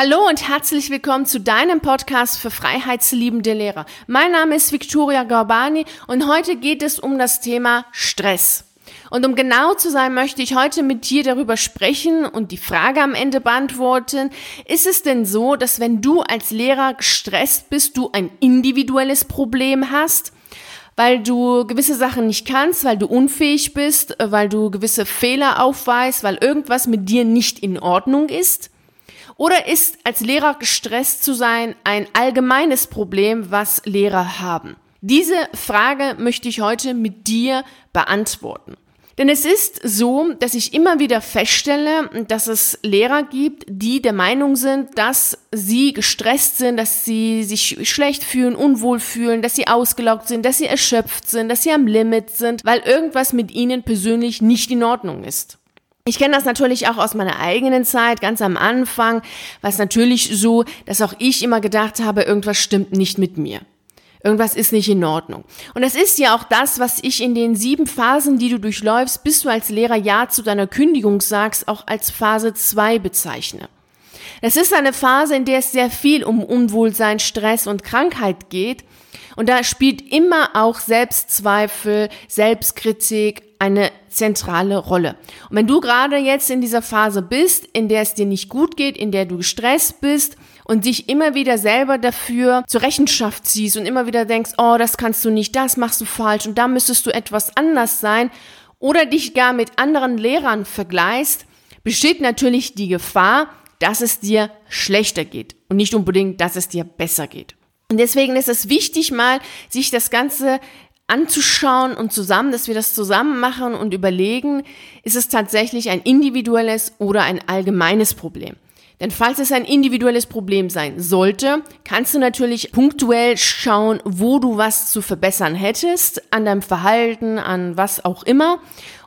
Hallo und herzlich willkommen zu deinem Podcast für freiheitsliebende Lehrer. Mein Name ist Victoria Gorbani und heute geht es um das Thema Stress. Und um genau zu sein, möchte ich heute mit dir darüber sprechen und die Frage am Ende beantworten. Ist es denn so, dass wenn du als Lehrer gestresst bist, du ein individuelles Problem hast? Weil du gewisse Sachen nicht kannst, weil du unfähig bist, weil du gewisse Fehler aufweist, weil irgendwas mit dir nicht in Ordnung ist? Oder ist als Lehrer gestresst zu sein ein allgemeines Problem, was Lehrer haben? Diese Frage möchte ich heute mit dir beantworten. Denn es ist so, dass ich immer wieder feststelle, dass es Lehrer gibt, die der Meinung sind, dass sie gestresst sind, dass sie sich schlecht fühlen, unwohl fühlen, dass sie ausgelaugt sind, dass sie erschöpft sind, dass sie am Limit sind, weil irgendwas mit ihnen persönlich nicht in Ordnung ist. Ich kenne das natürlich auch aus meiner eigenen Zeit, ganz am Anfang, war es natürlich so, dass auch ich immer gedacht habe, irgendwas stimmt nicht mit mir. Irgendwas ist nicht in Ordnung. Und das ist ja auch das, was ich in den sieben Phasen, die du durchläufst, bis du als Lehrer Ja zu deiner Kündigung sagst, auch als Phase 2 bezeichne. Das ist eine Phase, in der es sehr viel um Unwohlsein, Stress und Krankheit geht. Und da spielt immer auch Selbstzweifel, Selbstkritik, eine zentrale Rolle. Und wenn du gerade jetzt in dieser Phase bist, in der es dir nicht gut geht, in der du gestresst bist und dich immer wieder selber dafür zur Rechenschaft ziehst und immer wieder denkst, oh, das kannst du nicht, das machst du falsch und da müsstest du etwas anders sein oder dich gar mit anderen Lehrern vergleichst, besteht natürlich die Gefahr, dass es dir schlechter geht und nicht unbedingt, dass es dir besser geht. Und deswegen ist es wichtig, mal sich das Ganze anzuschauen und zusammen, dass wir das zusammen machen und überlegen, ist es tatsächlich ein individuelles oder ein allgemeines Problem. Denn falls es ein individuelles Problem sein sollte, kannst du natürlich punktuell schauen, wo du was zu verbessern hättest, an deinem Verhalten, an was auch immer.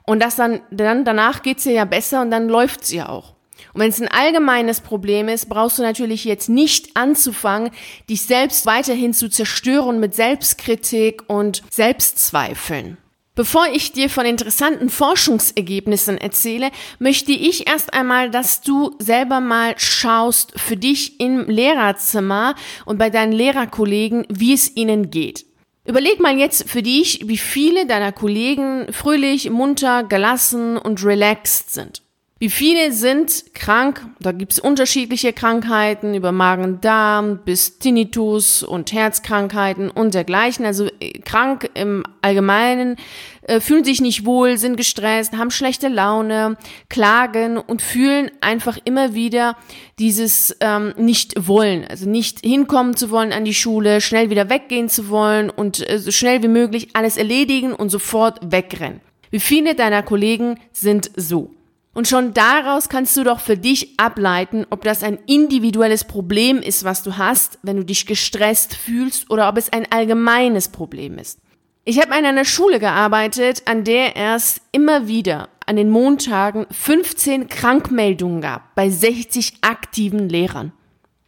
Und das dann, dann danach geht's dir ja besser und dann läuft's ja auch. Und wenn es ein allgemeines Problem ist, brauchst du natürlich jetzt nicht anzufangen, dich selbst weiterhin zu zerstören mit Selbstkritik und Selbstzweifeln. Bevor ich dir von interessanten Forschungsergebnissen erzähle, möchte ich erst einmal, dass du selber mal schaust für dich im Lehrerzimmer und bei deinen Lehrerkollegen, wie es ihnen geht. Überleg mal jetzt für dich, wie viele deiner Kollegen fröhlich, munter, gelassen und relaxed sind. Wie viele sind krank? Da gibt es unterschiedliche Krankheiten, über Magen-Darm bis Tinnitus und Herzkrankheiten und dergleichen. Also äh, krank im Allgemeinen, äh, fühlen sich nicht wohl, sind gestresst, haben schlechte Laune, klagen und fühlen einfach immer wieder dieses ähm, Nicht-Wollen. Also nicht hinkommen zu wollen an die Schule, schnell wieder weggehen zu wollen und äh, so schnell wie möglich alles erledigen und sofort wegrennen. Wie viele deiner Kollegen sind so? Und schon daraus kannst du doch für dich ableiten, ob das ein individuelles Problem ist, was du hast, wenn du dich gestresst fühlst, oder ob es ein allgemeines Problem ist. Ich habe in einer Schule gearbeitet, an der es immer wieder an den Montagen 15 Krankmeldungen gab bei 60 aktiven Lehrern.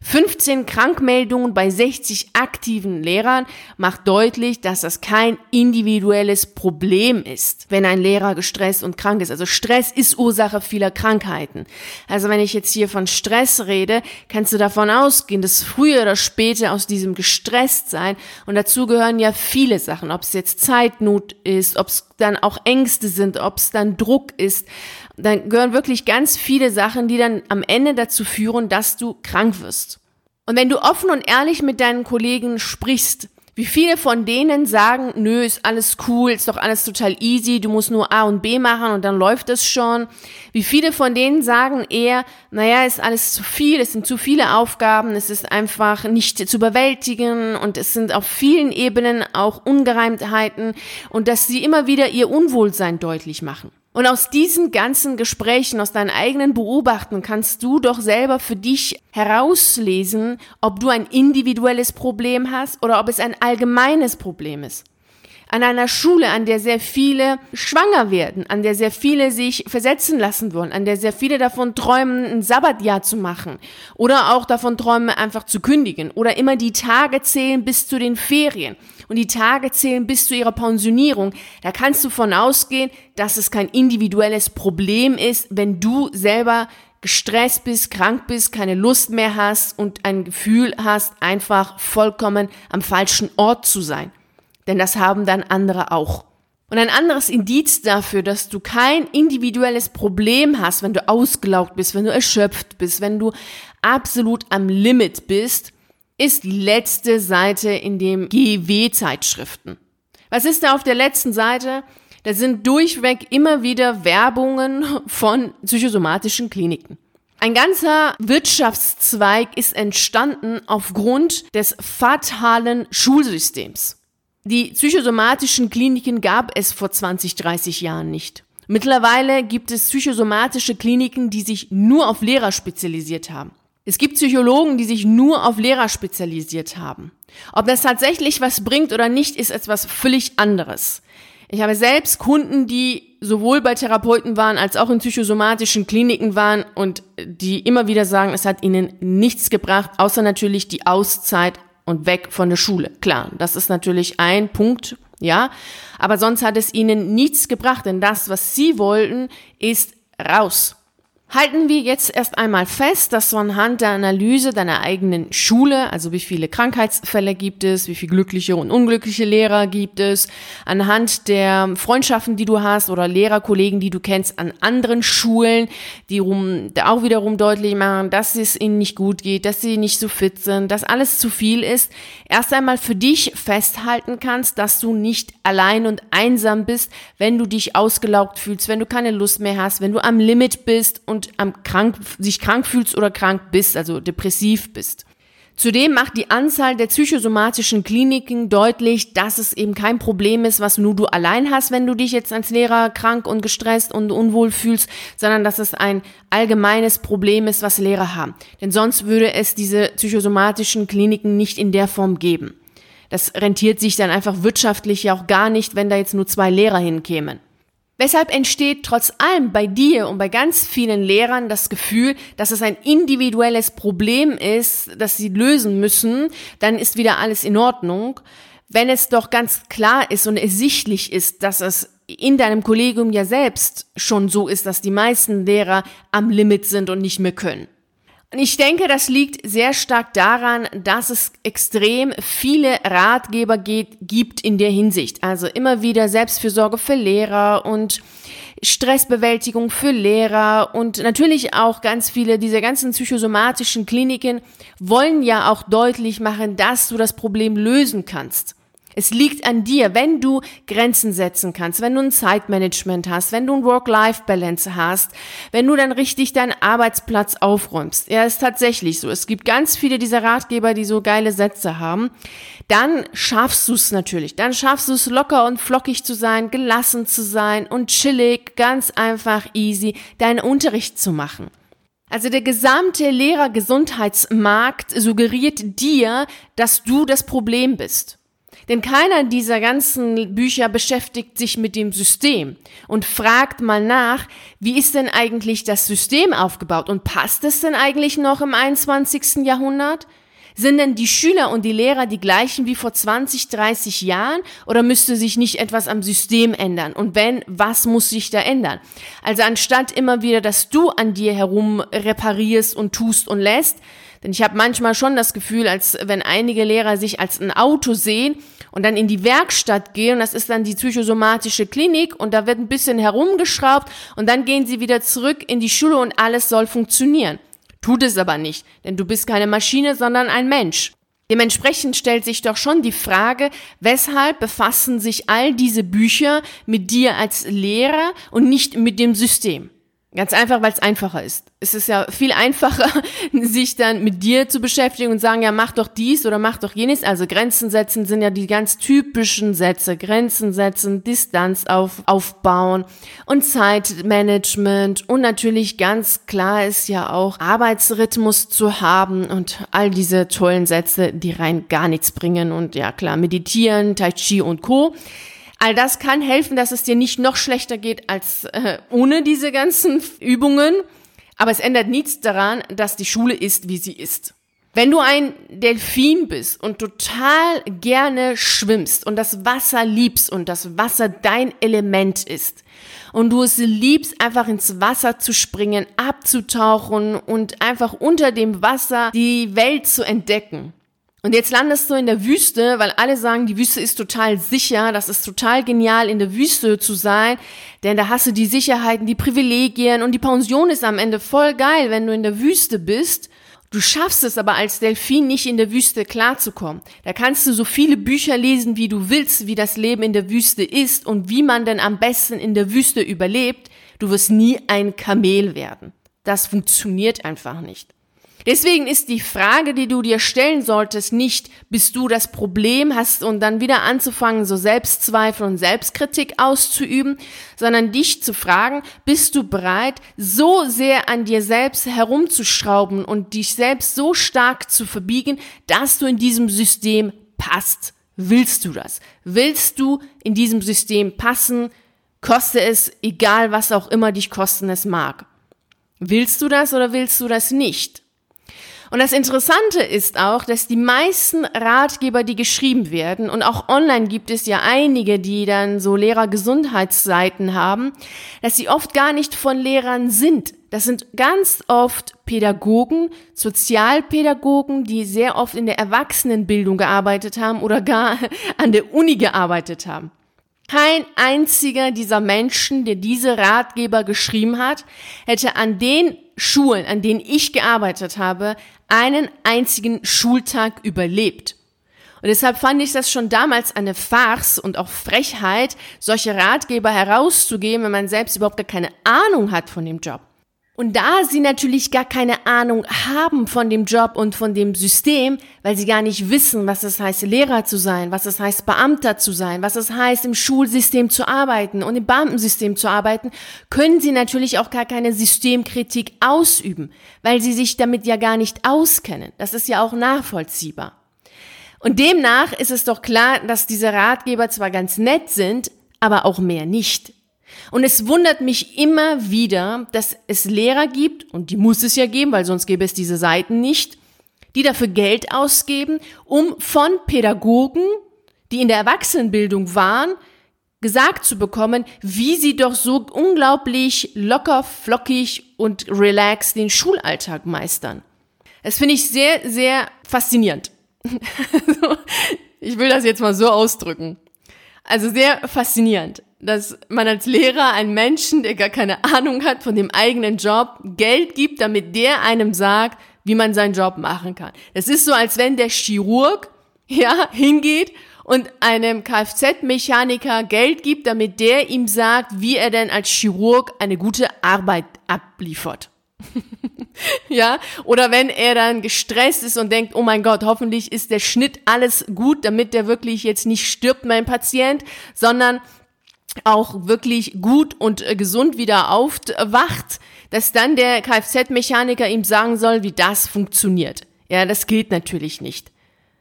15 Krankmeldungen bei 60 aktiven Lehrern macht deutlich, dass das kein individuelles Problem ist, wenn ein Lehrer gestresst und krank ist. Also Stress ist Ursache vieler Krankheiten. Also wenn ich jetzt hier von Stress rede, kannst du davon ausgehen, dass früher oder später aus diesem gestresst sein und dazu gehören ja viele Sachen, ob es jetzt Zeitnot ist, ob es dann auch Ängste sind, ob es dann Druck ist, dann gehören wirklich ganz viele Sachen, die dann am Ende dazu führen, dass du krank wirst. Und wenn du offen und ehrlich mit deinen Kollegen sprichst, wie viele von denen sagen, nö, ist alles cool, ist doch alles total easy, du musst nur A und B machen und dann läuft es schon. Wie viele von denen sagen eher, naja, ist alles zu viel, es sind zu viele Aufgaben, es ist einfach nicht zu überwältigen und es sind auf vielen Ebenen auch Ungereimtheiten und dass sie immer wieder ihr Unwohlsein deutlich machen. Und aus diesen ganzen Gesprächen, aus deinen eigenen Beobachten kannst du doch selber für dich herauslesen, ob du ein individuelles Problem hast oder ob es ein allgemeines Problem ist an einer Schule, an der sehr viele schwanger werden, an der sehr viele sich versetzen lassen wollen, an der sehr viele davon träumen, ein Sabbatjahr zu machen oder auch davon träumen, einfach zu kündigen oder immer die Tage zählen bis zu den Ferien und die Tage zählen bis zu ihrer Pensionierung, da kannst du von ausgehen, dass es kein individuelles Problem ist, wenn du selber gestresst bist, krank bist, keine Lust mehr hast und ein Gefühl hast, einfach vollkommen am falschen Ort zu sein. Denn das haben dann andere auch. Und ein anderes Indiz dafür, dass du kein individuelles Problem hast, wenn du ausgelaugt bist, wenn du erschöpft bist, wenn du absolut am Limit bist, ist die letzte Seite in dem GW-Zeitschriften. Was ist da auf der letzten Seite? Da sind durchweg immer wieder Werbungen von psychosomatischen Kliniken. Ein ganzer Wirtschaftszweig ist entstanden aufgrund des fatalen Schulsystems. Die psychosomatischen Kliniken gab es vor 20, 30 Jahren nicht. Mittlerweile gibt es psychosomatische Kliniken, die sich nur auf Lehrer spezialisiert haben. Es gibt Psychologen, die sich nur auf Lehrer spezialisiert haben. Ob das tatsächlich was bringt oder nicht, ist etwas völlig anderes. Ich habe selbst Kunden, die sowohl bei Therapeuten waren als auch in psychosomatischen Kliniken waren und die immer wieder sagen, es hat ihnen nichts gebracht, außer natürlich die Auszeit und weg von der Schule. Klar, das ist natürlich ein Punkt, ja. Aber sonst hat es ihnen nichts gebracht, denn das, was sie wollten, ist raus. Halten wir jetzt erst einmal fest, dass so anhand der Analyse deiner eigenen Schule, also wie viele Krankheitsfälle gibt es, wie viele glückliche und unglückliche Lehrer gibt es, anhand der Freundschaften, die du hast oder Lehrerkollegen, die du kennst an anderen Schulen, die rum, auch wiederum deutlich machen, dass es ihnen nicht gut geht, dass sie nicht so fit sind, dass alles zu viel ist, erst einmal für dich festhalten kannst, dass du nicht allein und einsam bist, wenn du dich ausgelaugt fühlst, wenn du keine Lust mehr hast, wenn du am Limit bist und am krank, sich krank fühlst oder krank bist, also depressiv bist. Zudem macht die Anzahl der psychosomatischen Kliniken deutlich, dass es eben kein Problem ist, was nur du allein hast, wenn du dich jetzt als Lehrer krank und gestresst und unwohl fühlst, sondern dass es ein allgemeines Problem ist, was Lehrer haben. Denn sonst würde es diese psychosomatischen Kliniken nicht in der Form geben. Das rentiert sich dann einfach wirtschaftlich ja auch gar nicht, wenn da jetzt nur zwei Lehrer hinkämen. Weshalb entsteht trotz allem bei dir und bei ganz vielen Lehrern das Gefühl, dass es ein individuelles Problem ist, das sie lösen müssen, dann ist wieder alles in Ordnung. Wenn es doch ganz klar ist und ersichtlich ist, dass es in deinem Kollegium ja selbst schon so ist, dass die meisten Lehrer am Limit sind und nicht mehr können. Ich denke, das liegt sehr stark daran, dass es extrem viele Ratgeber geht, gibt in der Hinsicht. Also immer wieder Selbstfürsorge für Lehrer und Stressbewältigung für Lehrer und natürlich auch ganz viele dieser ganzen psychosomatischen Kliniken wollen ja auch deutlich machen, dass du das Problem lösen kannst. Es liegt an dir, wenn du Grenzen setzen kannst, wenn du ein Zeitmanagement hast, wenn du ein Work-Life-Balance hast, wenn du dann richtig deinen Arbeitsplatz aufräumst. Ja, ist tatsächlich so. Es gibt ganz viele dieser Ratgeber, die so geile Sätze haben. Dann schaffst du es natürlich. Dann schaffst du es locker und flockig zu sein, gelassen zu sein und chillig, ganz einfach easy, deinen Unterricht zu machen. Also der gesamte Lehrergesundheitsmarkt suggeriert dir, dass du das Problem bist. Denn keiner dieser ganzen Bücher beschäftigt sich mit dem System und fragt mal nach, wie ist denn eigentlich das System aufgebaut und passt es denn eigentlich noch im 21. Jahrhundert? Sind denn die Schüler und die Lehrer die gleichen wie vor 20, 30 Jahren oder müsste sich nicht etwas am System ändern? Und wenn, was muss sich da ändern? Also anstatt immer wieder, dass du an dir herum reparierst und tust und lässt, denn ich habe manchmal schon das Gefühl, als wenn einige Lehrer sich als ein Auto sehen und dann in die Werkstatt gehen, und das ist dann die psychosomatische Klinik, und da wird ein bisschen herumgeschraubt, und dann gehen sie wieder zurück in die Schule und alles soll funktionieren. Tut es aber nicht, denn du bist keine Maschine, sondern ein Mensch. Dementsprechend stellt sich doch schon die Frage, weshalb befassen sich all diese Bücher mit dir als Lehrer und nicht mit dem System? Ganz einfach, weil es einfacher ist. Es ist ja viel einfacher, sich dann mit dir zu beschäftigen und sagen, ja, mach doch dies oder mach doch jenes. Also Grenzen setzen sind ja die ganz typischen Sätze. Grenzen setzen, Distanz auf, aufbauen und Zeitmanagement. Und natürlich ganz klar ist ja auch Arbeitsrhythmus zu haben und all diese tollen Sätze, die rein gar nichts bringen. Und ja, klar, meditieren, Tai Chi und Co. All das kann helfen, dass es dir nicht noch schlechter geht als äh, ohne diese ganzen Übungen. Aber es ändert nichts daran, dass die Schule ist, wie sie ist. Wenn du ein Delfin bist und total gerne schwimmst und das Wasser liebst und das Wasser dein Element ist und du es liebst, einfach ins Wasser zu springen, abzutauchen und einfach unter dem Wasser die Welt zu entdecken. Und jetzt landest du in der Wüste, weil alle sagen, die Wüste ist total sicher, das ist total genial, in der Wüste zu sein, denn da hast du die Sicherheiten, die Privilegien und die Pension ist am Ende voll geil, wenn du in der Wüste bist Du schaffst es aber als Delfin nicht in der Wüste klarzukommen. Da kannst du so viele Bücher lesen, wie du willst, wie das Leben in der Wüste ist und wie man denn am besten in der Wüste überlebt. Du wirst nie ein Kamel werden. Das funktioniert einfach nicht. Deswegen ist die Frage, die du dir stellen solltest, nicht, bist du das Problem hast und dann wieder anzufangen, so Selbstzweifel und Selbstkritik auszuüben, sondern dich zu fragen, bist du bereit, so sehr an dir selbst herumzuschrauben und dich selbst so stark zu verbiegen, dass du in diesem System passt? Willst du das? Willst du in diesem System passen? Koste es, egal was auch immer dich kosten es mag. Willst du das oder willst du das nicht? Und das Interessante ist auch, dass die meisten Ratgeber, die geschrieben werden, und auch online gibt es ja einige, die dann so Lehrergesundheitsseiten haben, dass sie oft gar nicht von Lehrern sind. Das sind ganz oft Pädagogen, Sozialpädagogen, die sehr oft in der Erwachsenenbildung gearbeitet haben oder gar an der Uni gearbeitet haben. Kein einziger dieser Menschen, der diese Ratgeber geschrieben hat, hätte an den Schulen, an denen ich gearbeitet habe, einen einzigen Schultag überlebt. Und deshalb fand ich das schon damals eine Farce und auch Frechheit, solche Ratgeber herauszugeben, wenn man selbst überhaupt gar keine Ahnung hat von dem Job. Und da sie natürlich gar keine Ahnung haben von dem Job und von dem System, weil sie gar nicht wissen, was es heißt, Lehrer zu sein, was es heißt, Beamter zu sein, was es heißt, im Schulsystem zu arbeiten und im Beamtensystem zu arbeiten, können sie natürlich auch gar keine Systemkritik ausüben, weil sie sich damit ja gar nicht auskennen. Das ist ja auch nachvollziehbar. Und demnach ist es doch klar, dass diese Ratgeber zwar ganz nett sind, aber auch mehr nicht. Und es wundert mich immer wieder, dass es Lehrer gibt, und die muss es ja geben, weil sonst gäbe es diese Seiten nicht, die dafür Geld ausgeben, um von Pädagogen, die in der Erwachsenenbildung waren, gesagt zu bekommen, wie sie doch so unglaublich locker, flockig und relaxed den Schulalltag meistern. Das finde ich sehr, sehr faszinierend. ich will das jetzt mal so ausdrücken. Also sehr faszinierend dass man als Lehrer einen Menschen, der gar keine Ahnung hat von dem eigenen Job, Geld gibt, damit der einem sagt, wie man seinen Job machen kann. Das ist so, als wenn der Chirurg, ja, hingeht und einem Kfz-Mechaniker Geld gibt, damit der ihm sagt, wie er denn als Chirurg eine gute Arbeit abliefert. ja, oder wenn er dann gestresst ist und denkt, oh mein Gott, hoffentlich ist der Schnitt alles gut, damit der wirklich jetzt nicht stirbt, mein Patient, sondern auch wirklich gut und äh, gesund wieder aufwacht, dass dann der Kfz-Mechaniker ihm sagen soll, wie das funktioniert. Ja, das gilt natürlich nicht.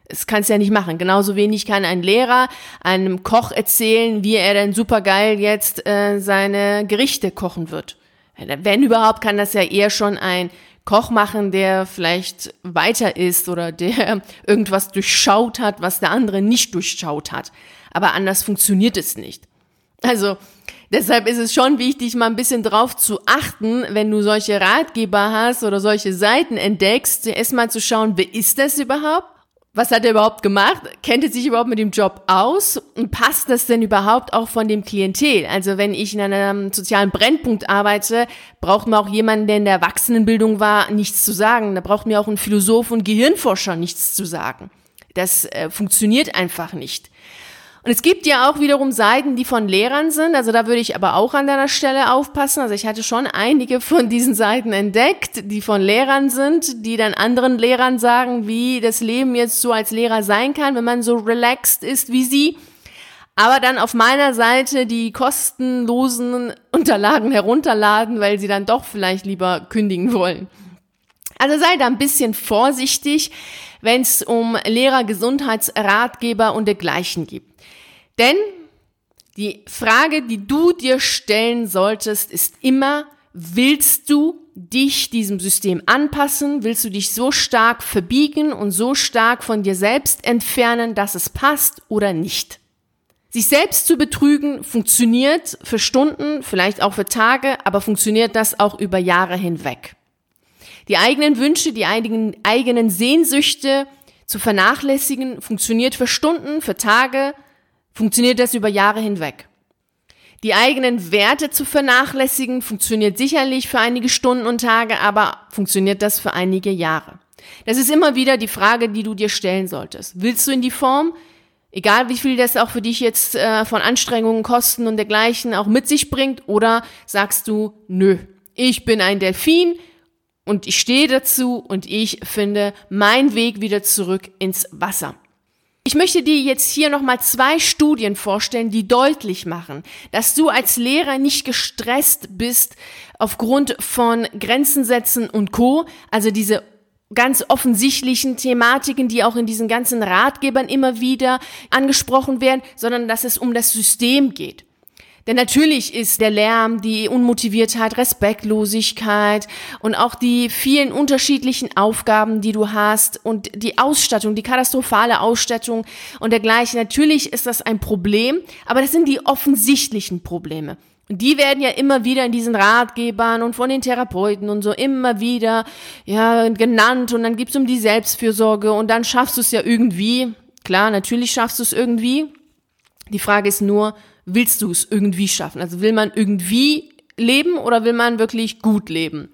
Das kannst ja nicht machen. Genauso wenig kann ein Lehrer einem Koch erzählen, wie er denn supergeil jetzt äh, seine Gerichte kochen wird. Wenn überhaupt, kann das ja eher schon ein Koch machen, der vielleicht weiter ist oder der irgendwas durchschaut hat, was der andere nicht durchschaut hat. Aber anders funktioniert es nicht. Also deshalb ist es schon wichtig, mal ein bisschen drauf zu achten, wenn du solche Ratgeber hast oder solche Seiten entdeckst, erstmal zu schauen, wer ist das überhaupt? Was hat er überhaupt gemacht? Kennt er sich überhaupt mit dem Job aus? Und passt das denn überhaupt auch von dem Klientel? Also wenn ich in einem sozialen Brennpunkt arbeite, braucht man auch jemanden, der in der Erwachsenenbildung war, nichts zu sagen. Da braucht mir auch ein Philosoph und Gehirnforscher nichts zu sagen. Das äh, funktioniert einfach nicht. Und es gibt ja auch wiederum Seiten, die von Lehrern sind. Also da würde ich aber auch an deiner Stelle aufpassen. Also ich hatte schon einige von diesen Seiten entdeckt, die von Lehrern sind, die dann anderen Lehrern sagen, wie das Leben jetzt so als Lehrer sein kann, wenn man so relaxed ist wie sie. Aber dann auf meiner Seite die kostenlosen Unterlagen herunterladen, weil sie dann doch vielleicht lieber kündigen wollen. Also sei da ein bisschen vorsichtig, wenn es um Lehrergesundheitsratgeber und dergleichen geht. Denn die Frage, die du dir stellen solltest, ist immer, willst du dich diesem System anpassen? Willst du dich so stark verbiegen und so stark von dir selbst entfernen, dass es passt oder nicht? Sich selbst zu betrügen funktioniert für Stunden, vielleicht auch für Tage, aber funktioniert das auch über Jahre hinweg. Die eigenen Wünsche, die eigenen, eigenen Sehnsüchte zu vernachlässigen, funktioniert für Stunden, für Tage, funktioniert das über Jahre hinweg. Die eigenen Werte zu vernachlässigen, funktioniert sicherlich für einige Stunden und Tage, aber funktioniert das für einige Jahre. Das ist immer wieder die Frage, die du dir stellen solltest. Willst du in die Form? Egal wie viel das auch für dich jetzt äh, von Anstrengungen, Kosten und dergleichen auch mit sich bringt, oder sagst du, nö, ich bin ein Delfin und ich stehe dazu und ich finde meinen Weg wieder zurück ins Wasser. Ich möchte dir jetzt hier nochmal zwei Studien vorstellen, die deutlich machen, dass du als Lehrer nicht gestresst bist aufgrund von Grenzen setzen und Co. Also diese ganz offensichtlichen Thematiken, die auch in diesen ganzen Ratgebern immer wieder angesprochen werden, sondern dass es um das System geht. Denn natürlich ist der Lärm, die Unmotiviertheit, Respektlosigkeit und auch die vielen unterschiedlichen Aufgaben, die du hast und die Ausstattung, die katastrophale Ausstattung und dergleichen. Natürlich ist das ein Problem, aber das sind die offensichtlichen Probleme. Und die werden ja immer wieder in diesen Ratgebern und von den Therapeuten und so immer wieder ja, genannt und dann gibt's um die Selbstfürsorge und dann schaffst du es ja irgendwie. Klar, natürlich schaffst du es irgendwie. Die Frage ist nur, willst du es irgendwie schaffen? Also will man irgendwie leben oder will man wirklich gut leben?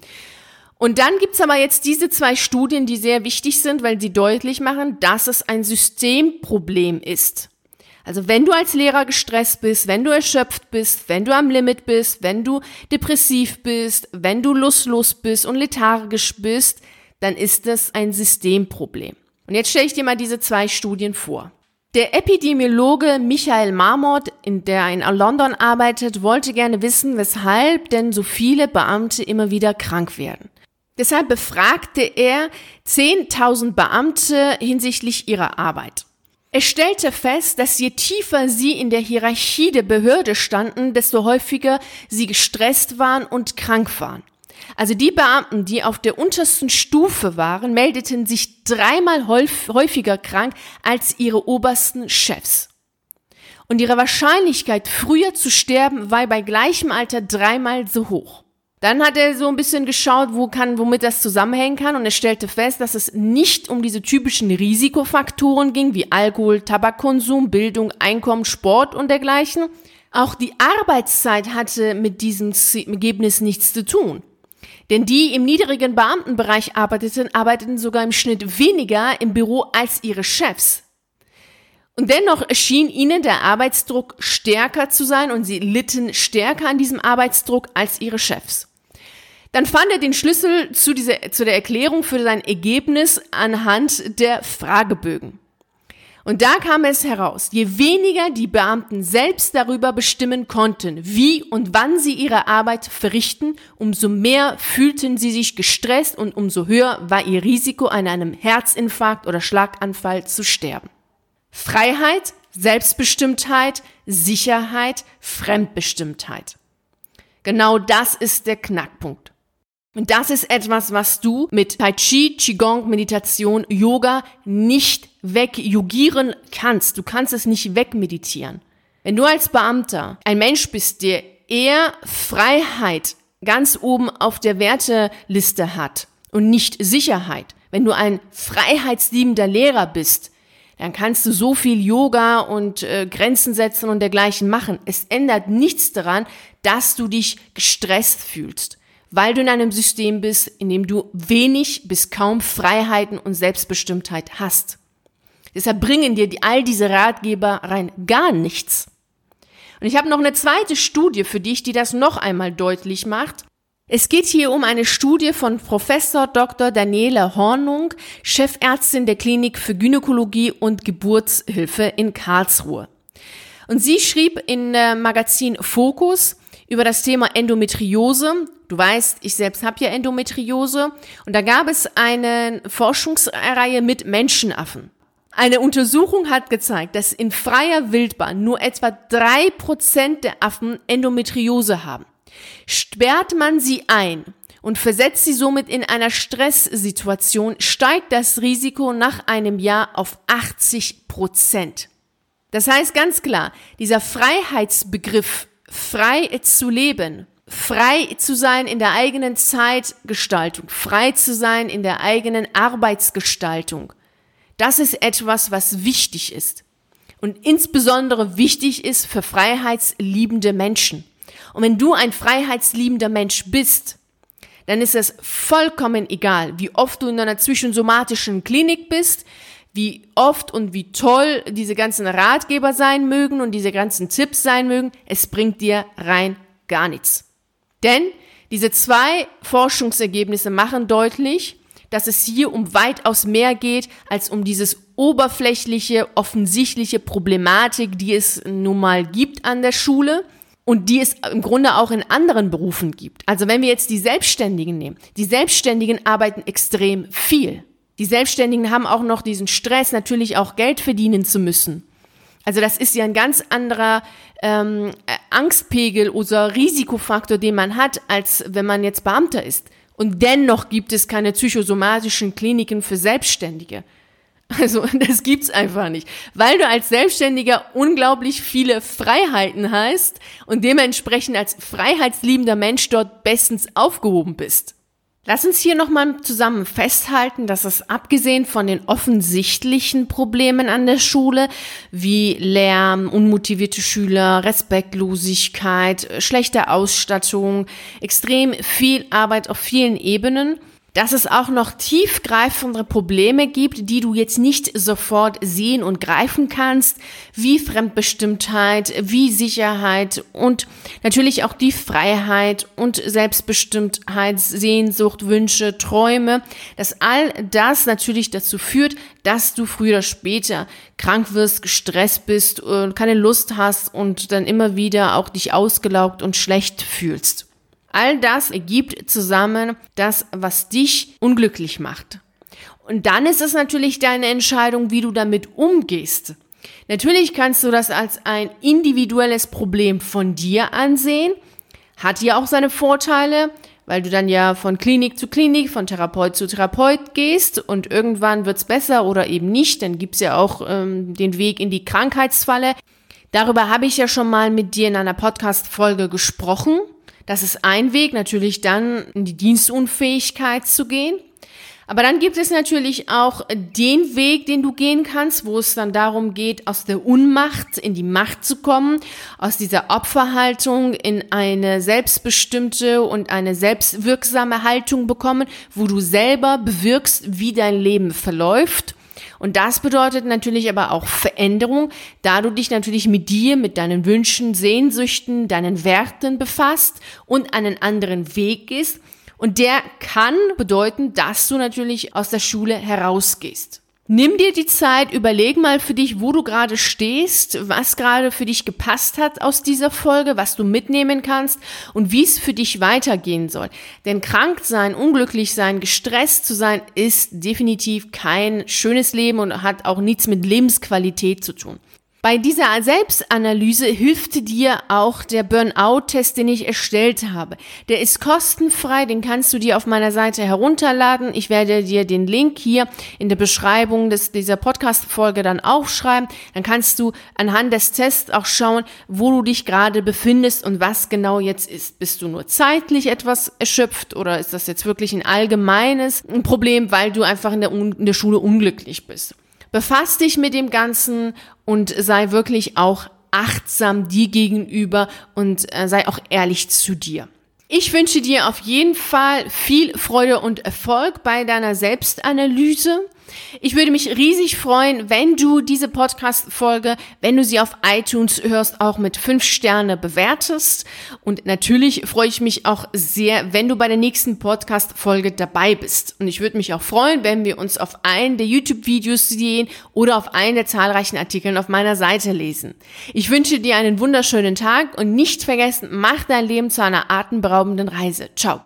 Und dann gibt's aber jetzt diese zwei Studien, die sehr wichtig sind, weil sie deutlich machen, dass es ein Systemproblem ist. Also wenn du als Lehrer gestresst bist, wenn du erschöpft bist, wenn du am Limit bist, wenn du depressiv bist, wenn du lustlos bist und lethargisch bist, dann ist das ein Systemproblem. Und jetzt stelle ich dir mal diese zwei Studien vor. Der Epidemiologe Michael Marmot, in der in London arbeitet, wollte gerne wissen, weshalb denn so viele Beamte immer wieder krank werden. Deshalb befragte er 10.000 Beamte hinsichtlich ihrer Arbeit. Er stellte fest, dass je tiefer sie in der Hierarchie der Behörde standen, desto häufiger sie gestresst waren und krank waren. Also die Beamten, die auf der untersten Stufe waren, meldeten sich dreimal häufiger krank als ihre obersten Chefs. Und ihre Wahrscheinlichkeit, früher zu sterben, war bei gleichem Alter dreimal so hoch. Dann hat er so ein bisschen geschaut, wo kann, womit das zusammenhängen kann und er stellte fest, dass es nicht um diese typischen Risikofaktoren ging, wie Alkohol, Tabakkonsum, Bildung, Einkommen, Sport und dergleichen. Auch die Arbeitszeit hatte mit diesem Ergebnis nichts zu tun. Denn die im niedrigen Beamtenbereich arbeiteten, arbeiteten sogar im Schnitt weniger im Büro als ihre Chefs. Und dennoch erschien ihnen der Arbeitsdruck stärker zu sein und sie litten stärker an diesem Arbeitsdruck als ihre Chefs. Dann fand er den Schlüssel zu, dieser, zu der Erklärung für sein Ergebnis anhand der Fragebögen. Und da kam es heraus, je weniger die Beamten selbst darüber bestimmen konnten, wie und wann sie ihre Arbeit verrichten, umso mehr fühlten sie sich gestresst und umso höher war ihr Risiko, an einem Herzinfarkt oder Schlaganfall zu sterben. Freiheit, Selbstbestimmtheit, Sicherheit, Fremdbestimmtheit. Genau das ist der Knackpunkt. Und das ist etwas, was du mit Tai Chi, Qigong, Meditation, Yoga nicht wegyogieren kannst. Du kannst es nicht wegmeditieren. Wenn du als Beamter ein Mensch bist, der eher Freiheit ganz oben auf der Werteliste hat und nicht Sicherheit, wenn du ein freiheitsliebender Lehrer bist, dann kannst du so viel Yoga und äh, Grenzen setzen und dergleichen machen. Es ändert nichts daran, dass du dich gestresst fühlst weil du in einem System bist, in dem du wenig bis kaum Freiheiten und Selbstbestimmtheit hast. Deshalb bringen dir die, all diese Ratgeber rein gar nichts. Und ich habe noch eine zweite Studie für dich, die das noch einmal deutlich macht. Es geht hier um eine Studie von Professor Dr. Daniela Hornung, Chefärztin der Klinik für Gynäkologie und Geburtshilfe in Karlsruhe. Und sie schrieb in äh, Magazin Focus über das Thema Endometriose Du weißt, ich selbst habe ja Endometriose und da gab es eine Forschungsreihe mit Menschenaffen. Eine Untersuchung hat gezeigt, dass in freier Wildbahn nur etwa drei Prozent der Affen Endometriose haben. Sperrt man sie ein und versetzt sie somit in einer Stresssituation, steigt das Risiko nach einem Jahr auf 80 Prozent. Das heißt ganz klar, dieser Freiheitsbegriff, frei zu leben, frei zu sein in der eigenen Zeitgestaltung, frei zu sein in der eigenen Arbeitsgestaltung, das ist etwas, was wichtig ist. Und insbesondere wichtig ist für freiheitsliebende Menschen. Und wenn du ein freiheitsliebender Mensch bist, dann ist es vollkommen egal, wie oft du in einer zwischensomatischen Klinik bist, wie oft und wie toll diese ganzen Ratgeber sein mögen und diese ganzen Tipps sein mögen, es bringt dir rein gar nichts. Denn diese zwei Forschungsergebnisse machen deutlich, dass es hier um weitaus mehr geht als um dieses oberflächliche, offensichtliche Problematik, die es nun mal gibt an der Schule und die es im Grunde auch in anderen Berufen gibt. Also wenn wir jetzt die Selbstständigen nehmen, die Selbstständigen arbeiten extrem viel. Die Selbstständigen haben auch noch diesen Stress, natürlich auch Geld verdienen zu müssen. Also das ist ja ein ganz anderer ähm, Angstpegel oder Risikofaktor, den man hat, als wenn man jetzt Beamter ist. Und dennoch gibt es keine psychosomatischen Kliniken für Selbstständige. Also das gibt's einfach nicht, weil du als Selbstständiger unglaublich viele Freiheiten hast und dementsprechend als freiheitsliebender Mensch dort bestens aufgehoben bist. Lass uns hier nochmal zusammen festhalten, dass es abgesehen von den offensichtlichen Problemen an der Schule, wie Lärm, unmotivierte Schüler, Respektlosigkeit, schlechte Ausstattung, extrem viel Arbeit auf vielen Ebenen, dass es auch noch tiefgreifende Probleme gibt, die du jetzt nicht sofort sehen und greifen kannst, wie Fremdbestimmtheit, wie Sicherheit und natürlich auch die Freiheit und Selbstbestimmtheit, Sehnsucht, Wünsche, Träume, dass all das natürlich dazu führt, dass du früher oder später krank wirst, gestresst bist, keine Lust hast und dann immer wieder auch dich ausgelaugt und schlecht fühlst. All das ergibt zusammen das, was dich unglücklich macht. Und dann ist es natürlich deine Entscheidung, wie du damit umgehst. Natürlich kannst du das als ein individuelles Problem von dir ansehen, hat ja auch seine Vorteile, weil du dann ja von Klinik zu Klinik, von Therapeut zu Therapeut gehst und irgendwann wird's besser oder eben nicht, dann gibt's ja auch ähm, den Weg in die Krankheitsfalle. Darüber habe ich ja schon mal mit dir in einer Podcast-Folge gesprochen. Das ist ein Weg, natürlich dann in die Dienstunfähigkeit zu gehen. Aber dann gibt es natürlich auch den Weg, den du gehen kannst, wo es dann darum geht, aus der Unmacht in die Macht zu kommen, aus dieser Opferhaltung in eine selbstbestimmte und eine selbstwirksame Haltung bekommen, wo du selber bewirkst, wie dein Leben verläuft und das bedeutet natürlich aber auch Veränderung, da du dich natürlich mit dir, mit deinen Wünschen, Sehnsüchten, deinen Werten befasst und einen anderen Weg gehst. Und der kann bedeuten, dass du natürlich aus der Schule herausgehst. Nimm dir die Zeit, überleg mal für dich, wo du gerade stehst, was gerade für dich gepasst hat aus dieser Folge, was du mitnehmen kannst und wie es für dich weitergehen soll. Denn krank sein, unglücklich sein, gestresst zu sein, ist definitiv kein schönes Leben und hat auch nichts mit Lebensqualität zu tun. Bei dieser Selbstanalyse hilft dir auch der Burnout-Test, den ich erstellt habe. Der ist kostenfrei, den kannst du dir auf meiner Seite herunterladen. Ich werde dir den Link hier in der Beschreibung des, dieser Podcast-Folge dann aufschreiben. Dann kannst du anhand des Tests auch schauen, wo du dich gerade befindest und was genau jetzt ist. Bist du nur zeitlich etwas erschöpft oder ist das jetzt wirklich ein allgemeines Problem, weil du einfach in der, in der Schule unglücklich bist? Befass dich mit dem Ganzen und sei wirklich auch achtsam dir gegenüber und äh, sei auch ehrlich zu dir. Ich wünsche dir auf jeden Fall viel Freude und Erfolg bei deiner Selbstanalyse. Ich würde mich riesig freuen, wenn du diese Podcast-Folge, wenn du sie auf iTunes hörst, auch mit fünf Sterne bewertest. Und natürlich freue ich mich auch sehr, wenn du bei der nächsten Podcast-Folge dabei bist. Und ich würde mich auch freuen, wenn wir uns auf einen der YouTube-Videos sehen oder auf einen der zahlreichen Artikeln auf meiner Seite lesen. Ich wünsche dir einen wunderschönen Tag und nicht vergessen, mach dein Leben zu einer atemberaubenden Reise. Ciao.